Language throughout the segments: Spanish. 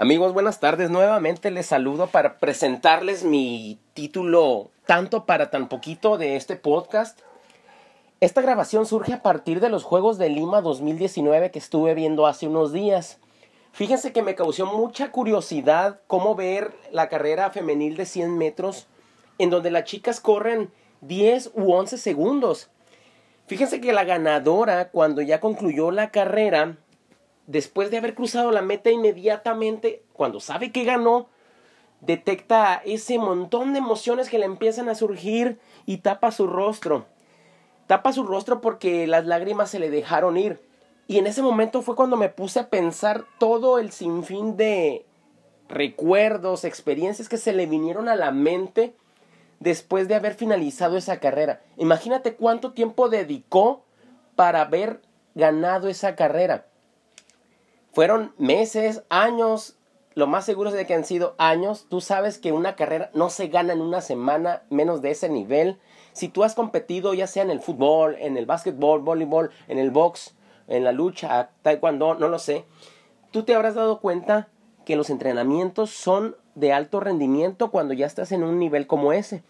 Amigos, buenas tardes. Nuevamente les saludo para presentarles mi título tanto para tan poquito de este podcast. Esta grabación surge a partir de los Juegos de Lima 2019 que estuve viendo hace unos días. Fíjense que me causó mucha curiosidad cómo ver la carrera femenil de 100 metros en donde las chicas corren 10 u 11 segundos. Fíjense que la ganadora cuando ya concluyó la carrera después de haber cruzado la meta inmediatamente, cuando sabe que ganó, detecta ese montón de emociones que le empiezan a surgir y tapa su rostro. Tapa su rostro porque las lágrimas se le dejaron ir. Y en ese momento fue cuando me puse a pensar todo el sinfín de recuerdos, experiencias que se le vinieron a la mente después de haber finalizado esa carrera. Imagínate cuánto tiempo dedicó para haber ganado esa carrera. Fueron meses, años, lo más seguro es de que han sido años. Tú sabes que una carrera no se gana en una semana, menos de ese nivel. Si tú has competido ya sea en el fútbol, en el básquetbol, voleibol, en el box, en la lucha, taekwondo, no lo sé, tú te habrás dado cuenta que los entrenamientos son de alto rendimiento cuando ya estás en un nivel como ese.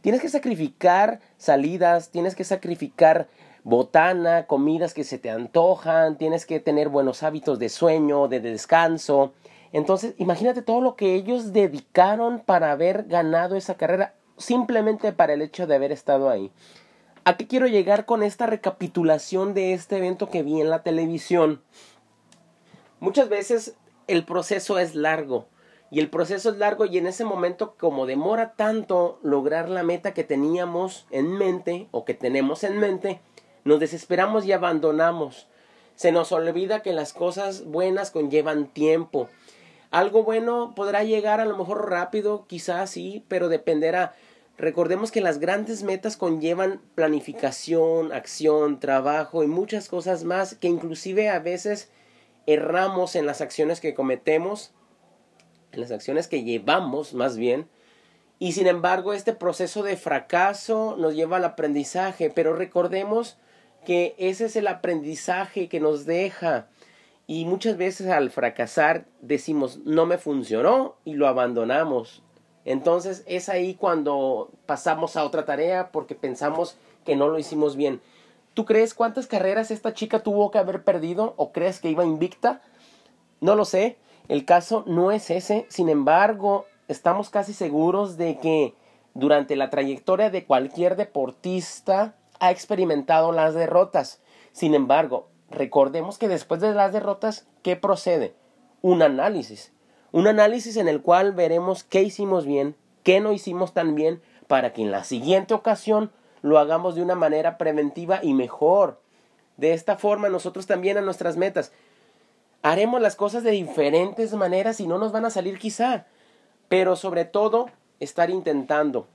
Tienes que sacrificar salidas, tienes que sacrificar botana, comidas que se te antojan, tienes que tener buenos hábitos de sueño, de descanso. Entonces, imagínate todo lo que ellos dedicaron para haber ganado esa carrera, simplemente para el hecho de haber estado ahí. ¿A qué quiero llegar con esta recapitulación de este evento que vi en la televisión? Muchas veces el proceso es largo. Y el proceso es largo y en ese momento como demora tanto lograr la meta que teníamos en mente o que tenemos en mente, nos desesperamos y abandonamos. Se nos olvida que las cosas buenas conllevan tiempo. Algo bueno podrá llegar a lo mejor rápido, quizás sí, pero dependerá. Recordemos que las grandes metas conllevan planificación, acción, trabajo y muchas cosas más que inclusive a veces erramos en las acciones que cometemos, en las acciones que llevamos más bien, y sin embargo este proceso de fracaso nos lleva al aprendizaje, pero recordemos que ese es el aprendizaje que nos deja. Y muchas veces al fracasar decimos, no me funcionó y lo abandonamos. Entonces es ahí cuando pasamos a otra tarea porque pensamos que no lo hicimos bien. ¿Tú crees cuántas carreras esta chica tuvo que haber perdido o crees que iba invicta? No lo sé. El caso no es ese. Sin embargo, estamos casi seguros de que durante la trayectoria de cualquier deportista ha experimentado las derrotas. Sin embargo, recordemos que después de las derrotas, ¿qué procede? Un análisis. Un análisis en el cual veremos qué hicimos bien, qué no hicimos tan bien, para que en la siguiente ocasión lo hagamos de una manera preventiva y mejor. De esta forma nosotros también a nuestras metas haremos las cosas de diferentes maneras y no nos van a salir quizá, pero sobre todo estar intentando.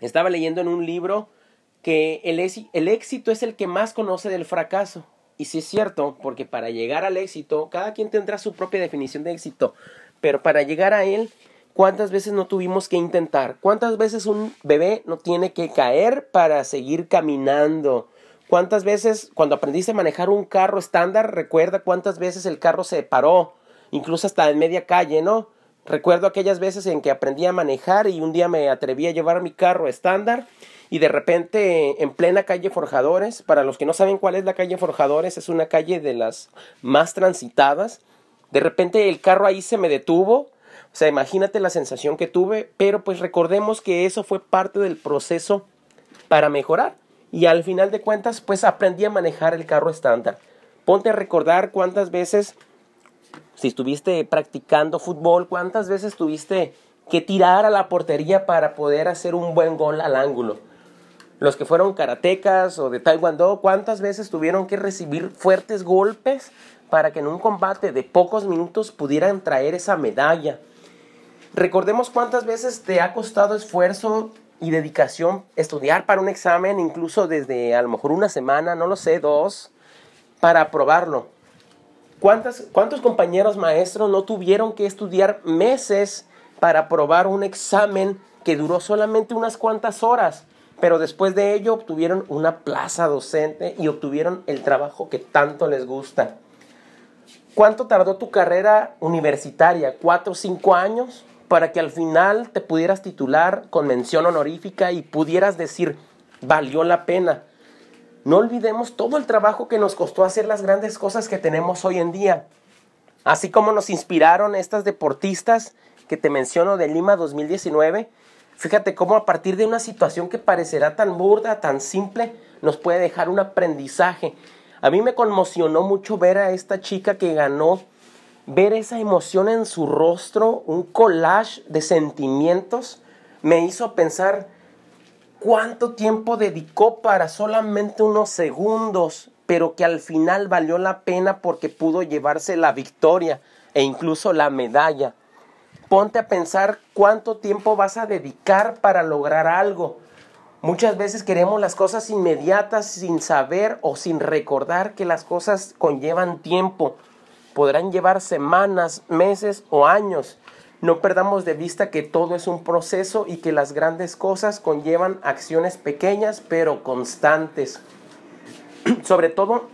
Estaba leyendo en un libro que el, el éxito es el que más conoce del fracaso. Y sí es cierto, porque para llegar al éxito, cada quien tendrá su propia definición de éxito, pero para llegar a él, ¿cuántas veces no tuvimos que intentar? ¿Cuántas veces un bebé no tiene que caer para seguir caminando? ¿Cuántas veces cuando aprendiste a manejar un carro estándar, recuerda cuántas veces el carro se paró, incluso hasta en media calle, ¿no? Recuerdo aquellas veces en que aprendí a manejar y un día me atreví a llevar mi carro estándar y de repente en plena calle Forjadores, para los que no saben cuál es la calle Forjadores, es una calle de las más transitadas, de repente el carro ahí se me detuvo, o sea, imagínate la sensación que tuve, pero pues recordemos que eso fue parte del proceso para mejorar y al final de cuentas pues aprendí a manejar el carro estándar. Ponte a recordar cuántas veces, si estuviste practicando fútbol, cuántas veces tuviste que tirar a la portería para poder hacer un buen gol al ángulo los que fueron karatecas o de taekwondo, ¿cuántas veces tuvieron que recibir fuertes golpes para que en un combate de pocos minutos pudieran traer esa medalla? Recordemos cuántas veces te ha costado esfuerzo y dedicación estudiar para un examen, incluso desde a lo mejor una semana, no lo sé, dos, para aprobarlo. ¿Cuántas, ¿Cuántos compañeros maestros no tuvieron que estudiar meses para aprobar un examen que duró solamente unas cuantas horas? Pero después de ello obtuvieron una plaza docente y obtuvieron el trabajo que tanto les gusta. ¿Cuánto tardó tu carrera universitaria? ¿Cuatro o cinco años? Para que al final te pudieras titular con mención honorífica y pudieras decir, valió la pena. No olvidemos todo el trabajo que nos costó hacer las grandes cosas que tenemos hoy en día. Así como nos inspiraron estas deportistas que te menciono de Lima 2019, fíjate cómo a partir de una situación que parecerá tan burda, tan simple, nos puede dejar un aprendizaje a mí me conmocionó mucho ver a esta chica que ganó, ver esa emoción en su rostro, un collage de sentimientos, me hizo pensar cuánto tiempo dedicó para solamente unos segundos, pero que al final valió la pena porque pudo llevarse la victoria e incluso la medalla. Ponte a pensar cuánto tiempo vas a dedicar para lograr algo. Muchas veces queremos las cosas inmediatas sin saber o sin recordar que las cosas conllevan tiempo. Podrán llevar semanas, meses o años. No perdamos de vista que todo es un proceso y que las grandes cosas conllevan acciones pequeñas pero constantes. Sobre todo,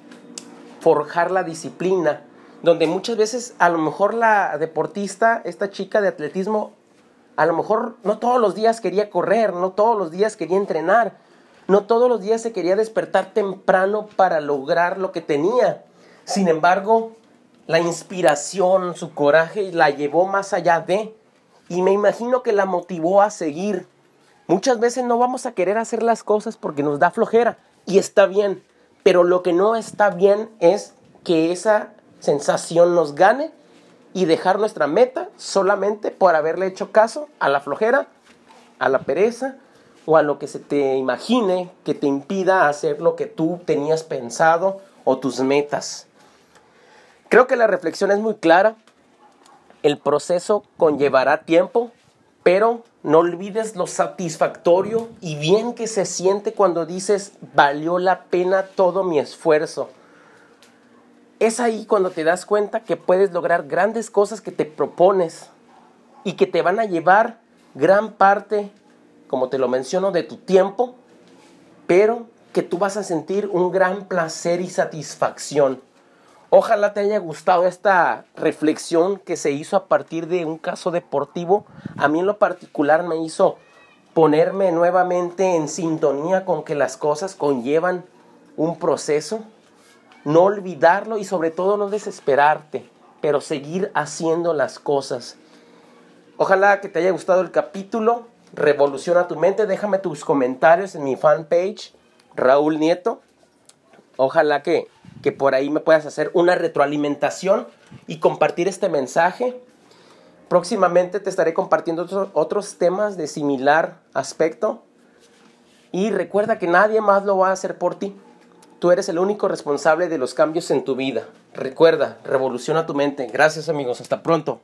forjar la disciplina, donde muchas veces a lo mejor la deportista, esta chica de atletismo, a lo mejor no todos los días quería correr, no todos los días quería entrenar, no todos los días se quería despertar temprano para lograr lo que tenía. Sin embargo, la inspiración, su coraje la llevó más allá de, y me imagino que la motivó a seguir. Muchas veces no vamos a querer hacer las cosas porque nos da flojera, y está bien, pero lo que no está bien es que esa sensación nos gane y dejar nuestra meta solamente por haberle hecho caso a la flojera, a la pereza o a lo que se te imagine que te impida hacer lo que tú tenías pensado o tus metas. Creo que la reflexión es muy clara. El proceso conllevará tiempo, pero no olvides lo satisfactorio y bien que se siente cuando dices valió la pena todo mi esfuerzo. Es ahí cuando te das cuenta que puedes lograr grandes cosas que te propones y que te van a llevar gran parte, como te lo menciono, de tu tiempo, pero que tú vas a sentir un gran placer y satisfacción. Ojalá te haya gustado esta reflexión que se hizo a partir de un caso deportivo. A mí en lo particular me hizo ponerme nuevamente en sintonía con que las cosas conllevan un proceso, no olvidarlo y sobre todo no desesperarte, pero seguir haciendo las cosas. Ojalá que te haya gustado el capítulo. Revoluciona tu mente. Déjame tus comentarios en mi fanpage, Raúl Nieto. Ojalá que, que por ahí me puedas hacer una retroalimentación y compartir este mensaje. Próximamente te estaré compartiendo otros, otros temas de similar aspecto. Y recuerda que nadie más lo va a hacer por ti. Tú eres el único responsable de los cambios en tu vida. Recuerda, revoluciona tu mente. Gracias amigos, hasta pronto.